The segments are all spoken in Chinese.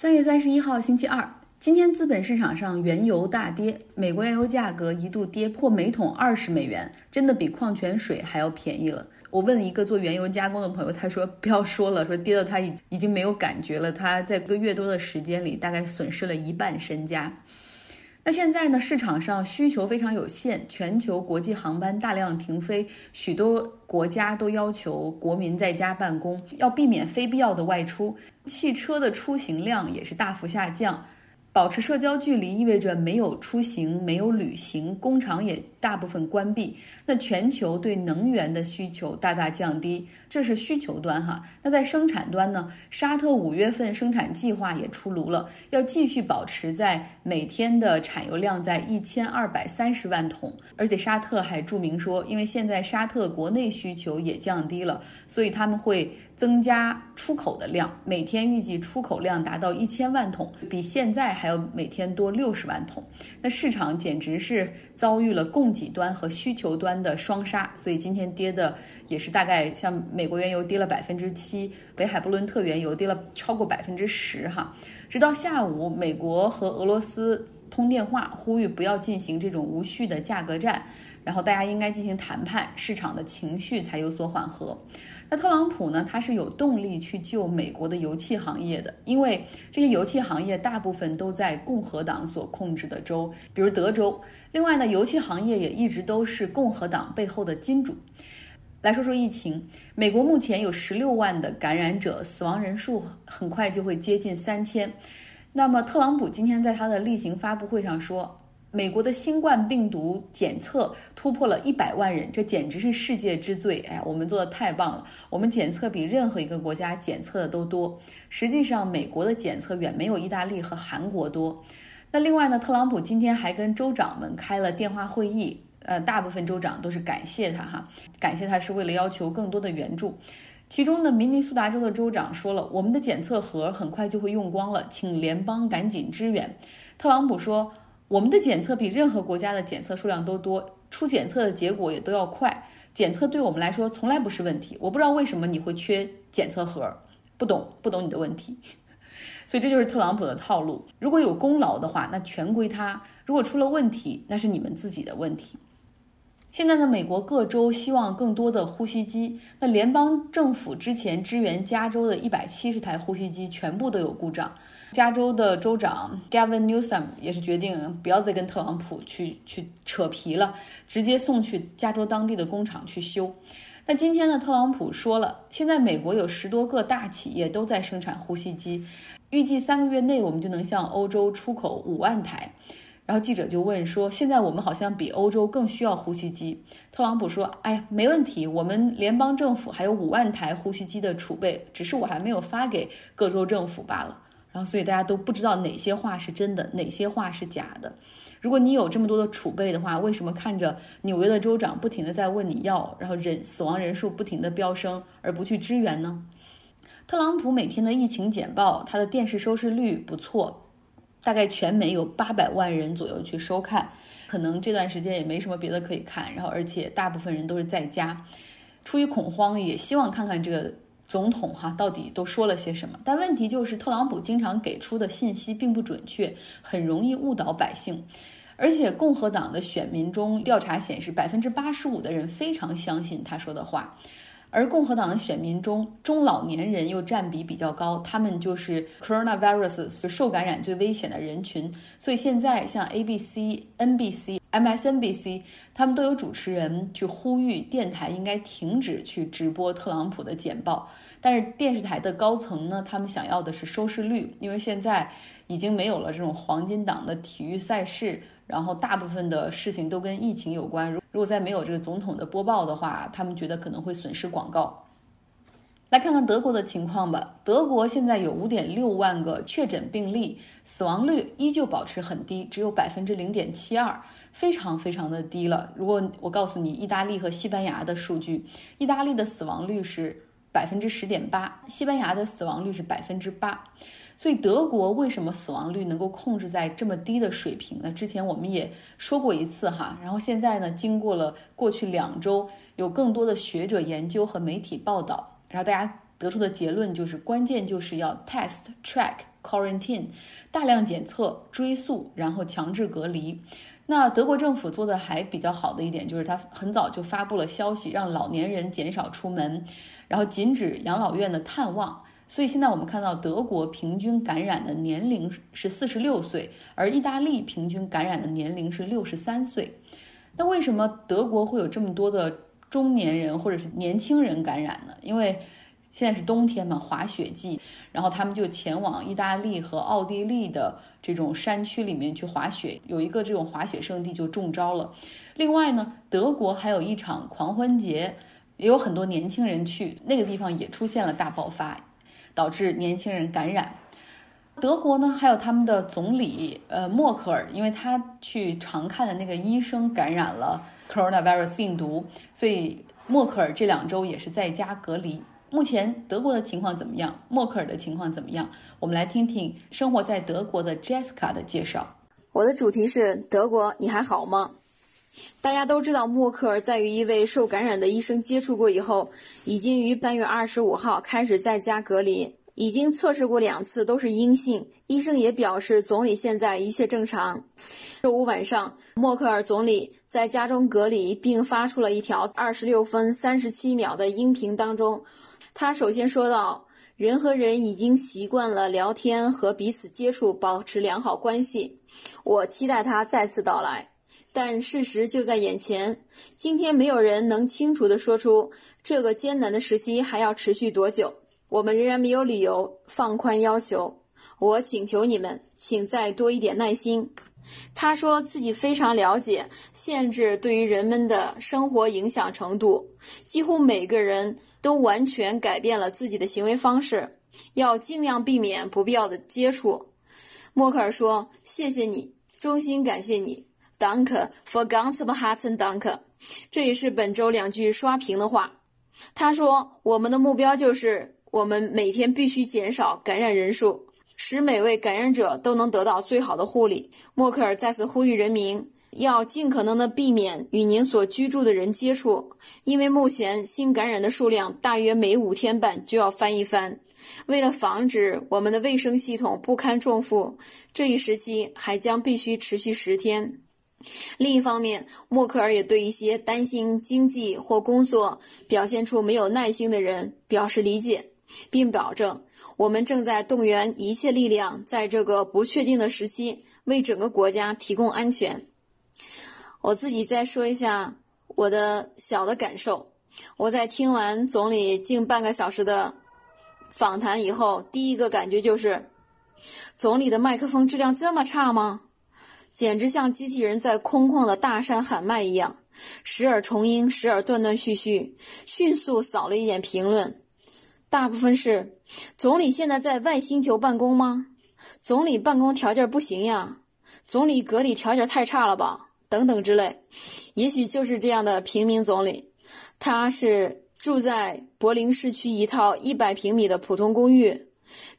三月三十一号，星期二，今天资本市场上原油大跌，美国原油价格一度跌破每桶二十美元，真的比矿泉水还要便宜了。我问一个做原油加工的朋友，他说不要说了，说跌到他已已经没有感觉了。他在一个月多的时间里，大概损失了一半身家。那现在呢？市场上需求非常有限，全球国际航班大量停飞，许多国家都要求国民在家办公，要避免非必要的外出，汽车的出行量也是大幅下降。保持社交距离意味着没有出行、没有旅行，工厂也大部分关闭。那全球对能源的需求大大降低，这是需求端哈。那在生产端呢？沙特五月份生产计划也出炉了，要继续保持在每天的产油量在一千二百三十万桶。而且沙特还注明说，因为现在沙特国内需求也降低了，所以他们会。增加出口的量，每天预计出口量达到一千万桶，比现在还要每天多六十万桶。那市场简直是遭遇了供给端和需求端的双杀，所以今天跌的也是大概像美国原油跌了百分之七，北海布伦特原油跌了超过百分之十哈。直到下午，美国和俄罗斯通电话，呼吁不要进行这种无序的价格战，然后大家应该进行谈判，市场的情绪才有所缓和。那特朗普呢？他是有动力去救美国的油气行业的，因为这些油气行业大部分都在共和党所控制的州，比如德州。另外呢，油气行业也一直都是共和党背后的金主。来说说疫情，美国目前有十六万的感染者，死亡人数很快就会接近三千。那么特朗普今天在他的例行发布会上说。美国的新冠病毒检测突破了一百万人，这简直是世界之最！哎，我们做的太棒了，我们检测比任何一个国家检测的都多。实际上，美国的检测远没有意大利和韩国多。那另外呢，特朗普今天还跟州长们开了电话会议，呃，大部分州长都是感谢他哈，感谢他是为了要求更多的援助。其中呢，明尼苏达州的州长说了，我们的检测盒很快就会用光了，请联邦赶紧支援。特朗普说。我们的检测比任何国家的检测数量都多，出检测的结果也都要快。检测对我们来说从来不是问题。我不知道为什么你会缺检测盒，不懂不懂你的问题。所以这就是特朗普的套路。如果有功劳的话，那全归他；如果出了问题，那是你们自己的问题。现在呢，美国各州希望更多的呼吸机。那联邦政府之前支援加州的一百七十台呼吸机全部都有故障。加州的州长 Gavin Newsom 也是决定不要再跟特朗普去去扯皮了，直接送去加州当地的工厂去修。那今天呢，特朗普说了，现在美国有十多个大企业都在生产呼吸机，预计三个月内我们就能向欧洲出口五万台。然后记者就问说，现在我们好像比欧洲更需要呼吸机。特朗普说，哎呀，没问题，我们联邦政府还有五万台呼吸机的储备，只是我还没有发给各州政府罢了。然后，所以大家都不知道哪些话是真的，哪些话是假的。如果你有这么多的储备的话，为什么看着纽约的州长不停的在问你要，然后人死亡人数不停的飙升，而不去支援呢？特朗普每天的疫情简报，他的电视收视率不错，大概全美有八百万人左右去收看。可能这段时间也没什么别的可以看，然后而且大部分人都是在家，出于恐慌，也希望看看这个。总统哈到底都说了些什么？但问题就是特朗普经常给出的信息并不准确，很容易误导百姓。而且共和党的选民中调查显示，百分之八十五的人非常相信他说的话，而共和党的选民中中老年人又占比比较高，他们就是 coronavirus 就受感染最危险的人群。所以现在像 ABC、NBC。MSNBC 他们都有主持人去呼吁电台应该停止去直播特朗普的简报，但是电视台的高层呢，他们想要的是收视率，因为现在已经没有了这种黄金档的体育赛事，然后大部分的事情都跟疫情有关。如如果再没有这个总统的播报的话，他们觉得可能会损失广告。来看看德国的情况吧。德国现在有五点六万个确诊病例，死亡率依旧保持很低，只有百分之零点七二，非常非常的低了。如果我告诉你意大利和西班牙的数据，意大利的死亡率是百分之十点八，西班牙的死亡率是百分之八。所以德国为什么死亡率能够控制在这么低的水平呢？之前我们也说过一次哈，然后现在呢，经过了过去两周，有更多的学者研究和媒体报道。然后大家得出的结论就是，关键就是要 test, track, （quarantine），大量检测、追溯，然后强制隔离。那德国政府做的还比较好的一点，就是他很早就发布了消息，让老年人减少出门，然后禁止养老院的探望。所以现在我们看到，德国平均感染的年龄是四十六岁，而意大利平均感染的年龄是六十三岁。那为什么德国会有这么多的中年人或者是年轻人感染的？因为现在是冬天嘛，滑雪季，然后他们就前往意大利和奥地利的这种山区里面去滑雪，有一个这种滑雪圣地就中招了。另外呢，德国还有一场狂欢节，也有很多年轻人去那个地方，也出现了大爆发。导致年轻人感染。德国呢，还有他们的总理呃默克尔，因为他去常看的那个医生感染了 coronavirus 病毒，所以默克尔这两周也是在家隔离。目前德国的情况怎么样？默克尔的情况怎么样？我们来听听生活在德国的 Jessica 的介绍。我的主题是德国，你还好吗？大家都知道，默克尔在与一位受感染的医生接触过以后，已经于三月二十五号开始在家隔离，已经测试过两次都是阴性。医生也表示，总理现在一切正常。周五晚上，默克尔总理在家中隔离，并发出了一条二十六分三十七秒的音频当中，他首先说道：“人和人已经习惯了聊天和彼此接触，保持良好关系。我期待他再次到来。”但事实就在眼前，今天没有人能清楚地说出这个艰难的时期还要持续多久。我们仍然没有理由放宽要求。我请求你们，请再多一点耐心。他说自己非常了解限制对于人们的生活影响程度，几乎每个人都完全改变了自己的行为方式，要尽量避免不必要的接触。默克尔说：“谢谢你，衷心感谢你。” Danke for ganz harten Dank，这也是本周两句刷屏的话。他说：“我们的目标就是，我们每天必须减少感染人数，使每位感染者都能得到最好的护理。”默克尔再次呼吁人民要尽可能的避免与您所居住的人接触，因为目前新感染的数量大约每五天半就要翻一番。为了防止我们的卫生系统不堪重负，这一时期还将必须持续十天。另一方面，默克尔也对一些担心经济或工作表现出没有耐心的人表示理解，并保证我们正在动员一切力量，在这个不确定的时期为整个国家提供安全。我自己再说一下我的小的感受。我在听完总理近半个小时的访谈以后，第一个感觉就是，总理的麦克风质量这么差吗？简直像机器人在空旷的大山喊麦一样，时而重音，时而断断续续，迅速扫了一眼评论，大部分是：总理现在在外星球办公吗？总理办公条件不行呀？总理隔离条件太差了吧？等等之类。也许就是这样的平民总理，他是住在柏林市区一套一百平米的普通公寓，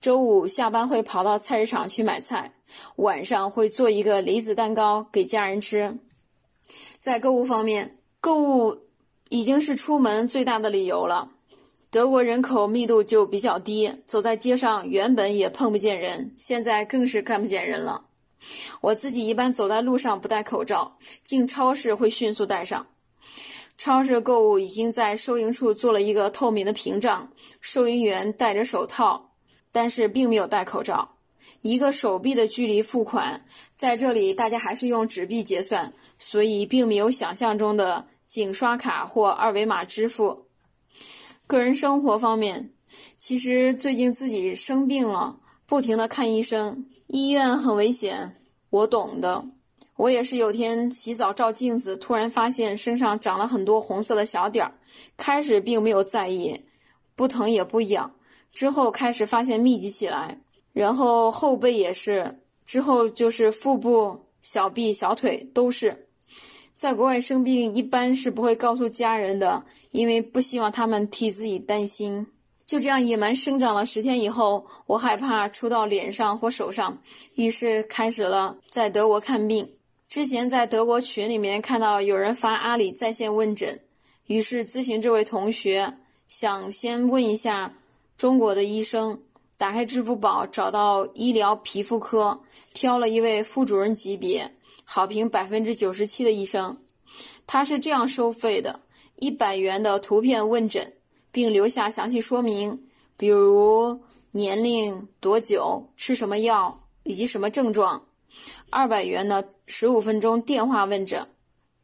周五下班会跑到菜市场去买菜。晚上会做一个离子蛋糕给家人吃。在购物方面，购物已经是出门最大的理由了。德国人口密度就比较低，走在街上原本也碰不见人，现在更是看不见人了。我自己一般走在路上不戴口罩，进超市会迅速戴上。超市购物已经在收银处做了一个透明的屏障，收银员戴着手套，但是并没有戴口罩。一个手臂的距离付款，在这里大家还是用纸币结算，所以并没有想象中的仅刷卡或二维码支付。个人生活方面，其实最近自己生病了，不停的看医生，医院很危险，我懂的。我也是有天洗澡照镜子，突然发现身上长了很多红色的小点儿，开始并没有在意，不疼也不痒，之后开始发现密集起来。然后后背也是，之后就是腹部、小臂、小腿都是。在国外生病一般是不会告诉家人的，因为不希望他们替自己担心。就这样野蛮生长了十天以后，我害怕出到脸上或手上，于是开始了在德国看病。之前在德国群里面看到有人发阿里在线问诊，于是咨询这位同学，想先问一下中国的医生。打开支付宝，找到医疗皮肤科，挑了一位副主任级别、好评百分之九十七的医生。他是这样收费的：一百元的图片问诊，并留下详细说明，比如年龄、多久、吃什么药以及什么症状；二百元的十五分钟电话问诊。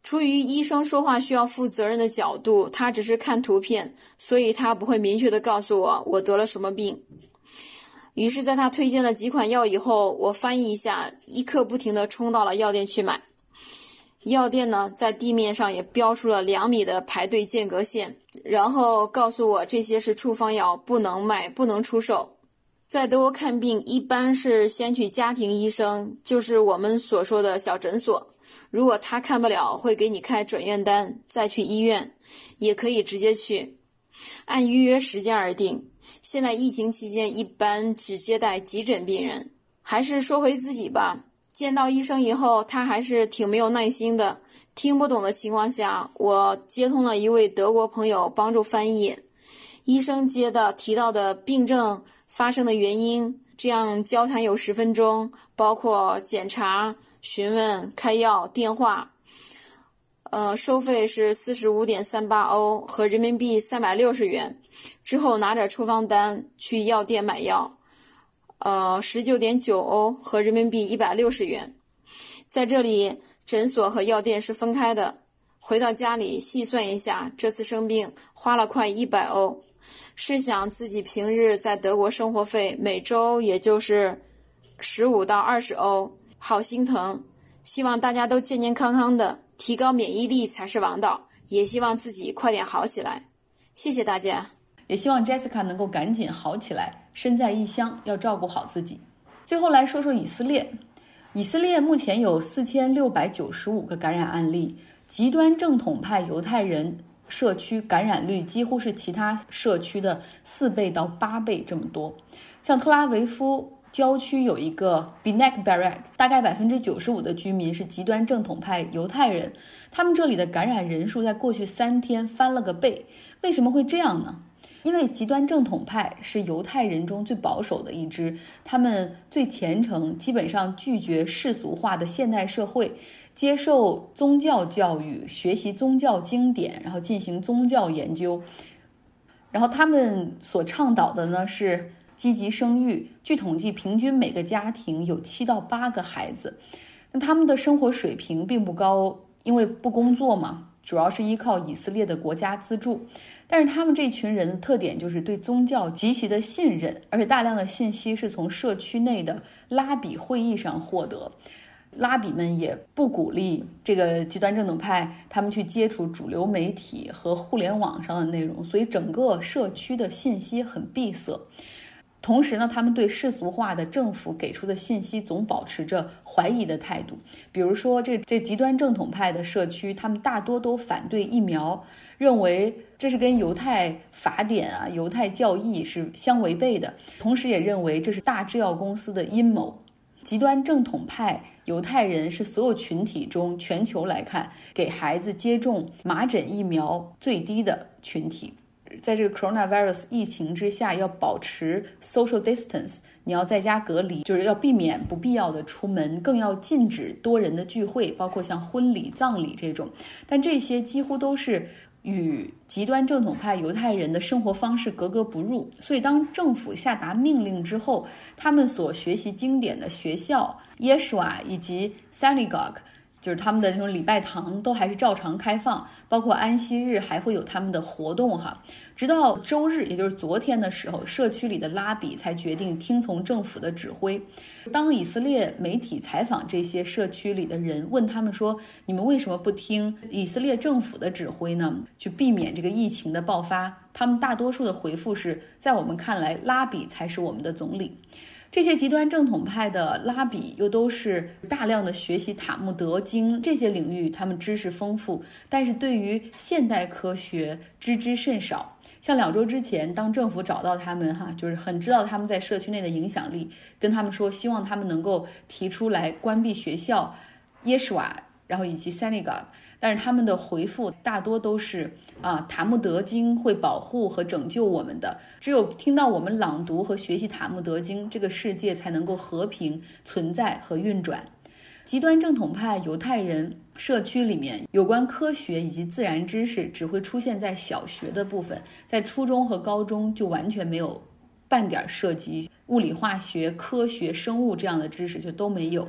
出于医生说话需要负责任的角度，他只是看图片，所以他不会明确的告诉我我得了什么病。于是，在他推荐了几款药以后，我翻译一下，一刻不停的冲到了药店去买。药店呢，在地面上也标出了两米的排队间隔线，然后告诉我这些是处方药，不能卖，不能出售。在德国看病，一般是先去家庭医生，就是我们所说的小诊所。如果他看不了，会给你开转院单，再去医院，也可以直接去，按预约时间而定。现在疫情期间，一般只接待急诊病人。还是说回自己吧，见到医生以后，他还是挺没有耐心的。听不懂的情况下，我接通了一位德国朋友帮助翻译。医生接的提到的病症发生的原因，这样交谈有十分钟，包括检查。询问、开药、电话，呃，收费是四十五点三八欧和人民币三百六十元。之后拿着处方单去药店买药，呃，十九点九欧和人民币一百六十元。在这里，诊所和药店是分开的。回到家里细算一下，这次生病花了快一百欧。试想自己平日在德国生活费每周也就是十五到二十欧。好心疼，希望大家都健健康康的，提高免疫力才是王道。也希望自己快点好起来，谢谢大家。也希望 Jessica 能够赶紧好起来。身在异乡，要照顾好自己。最后来说说以色列，以色列目前有四千六百九十五个感染案例，极端正统派犹太人社区感染率几乎是其他社区的四倍到八倍这么多。像特拉维夫。郊区有一个 Binek Barak，大概百分之九十五的居民是极端正统派犹太人。他们这里的感染人数在过去三天翻了个倍。为什么会这样呢？因为极端正统派是犹太人中最保守的一支，他们最虔诚，基本上拒绝世俗化的现代社会，接受宗教教育，学习宗教经典，然后进行宗教研究。然后他们所倡导的呢是。积极生育，据统计，平均每个家庭有七到八个孩子。那他们的生活水平并不高，因为不工作嘛，主要是依靠以色列的国家资助。但是他们这群人的特点就是对宗教极其的信任，而且大量的信息是从社区内的拉比会议上获得。拉比们也不鼓励这个极端正统派他们去接触主流媒体和互联网上的内容，所以整个社区的信息很闭塞。同时呢，他们对世俗化的政府给出的信息总保持着怀疑的态度。比如说，这这极端正统派的社区，他们大多都反对疫苗，认为这是跟犹太法典啊、犹太教义是相违背的。同时，也认为这是大制药公司的阴谋。极端正统派犹太人是所有群体中全球来看给孩子接种麻疹疫苗最低的群体。在这个 coronavirus 疫情之下，要保持 social distance，你要在家隔离，就是要避免不必要的出门，更要禁止多人的聚会，包括像婚礼、葬礼这种。但这些几乎都是与极端正统派犹太人的生活方式格格不入。所以，当政府下达命令之后，他们所学习经典的学校 Yeshua 以及 synagogue。就是他们的那种礼拜堂都还是照常开放，包括安息日还会有他们的活动哈。直到周日，也就是昨天的时候，社区里的拉比才决定听从政府的指挥。当以色列媒体采访这些社区里的人，问他们说：“你们为什么不听以色列政府的指挥呢？去避免这个疫情的爆发？”他们大多数的回复是在我们看来，拉比才是我们的总理。这些极端正统派的拉比又都是大量的学习塔木德经这些领域，他们知识丰富，但是对于现代科学知之甚少。像两周之前，当政府找到他们，哈，就是很知道他们在社区内的影响力，跟他们说，希望他们能够提出来关闭学校，耶什瓦，然后以及 Senegal。但是他们的回复大多都是啊，塔木德经会保护和拯救我们的，只有听到我们朗读和学习塔木德经，这个世界才能够和平存在和运转。极端正统派犹太人社区里面，有关科学以及自然知识只会出现在小学的部分，在初中和高中就完全没有半点涉及物理、化学、科学、生物这样的知识，就都没有。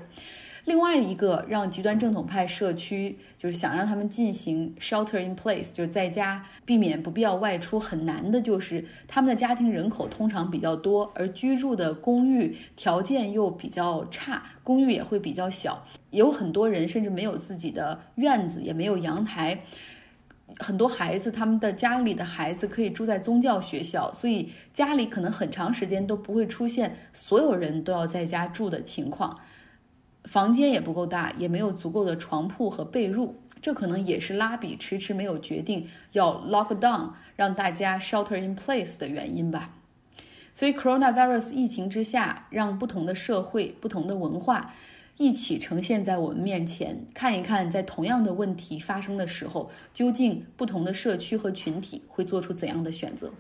另外一个让极端正统派社区就是想让他们进行 shelter in place，就是在家避免不必要外出很难的，就是他们的家庭人口通常比较多，而居住的公寓条件又比较差，公寓也会比较小，有很多人甚至没有自己的院子，也没有阳台。很多孩子他们的家里的孩子可以住在宗教学校，所以家里可能很长时间都不会出现所有人都要在家住的情况。房间也不够大，也没有足够的床铺和被褥，这可能也是拉比迟迟没有决定要 lock down，让大家 shelter in place 的原因吧。所以，coronavirus 疫情之下，让不同的社会、不同的文化一起呈现在我们面前，看一看在同样的问题发生的时候，究竟不同的社区和群体会做出怎样的选择。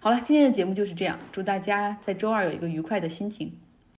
好了，今天的节目就是这样，祝大家在周二有一个愉快的心情。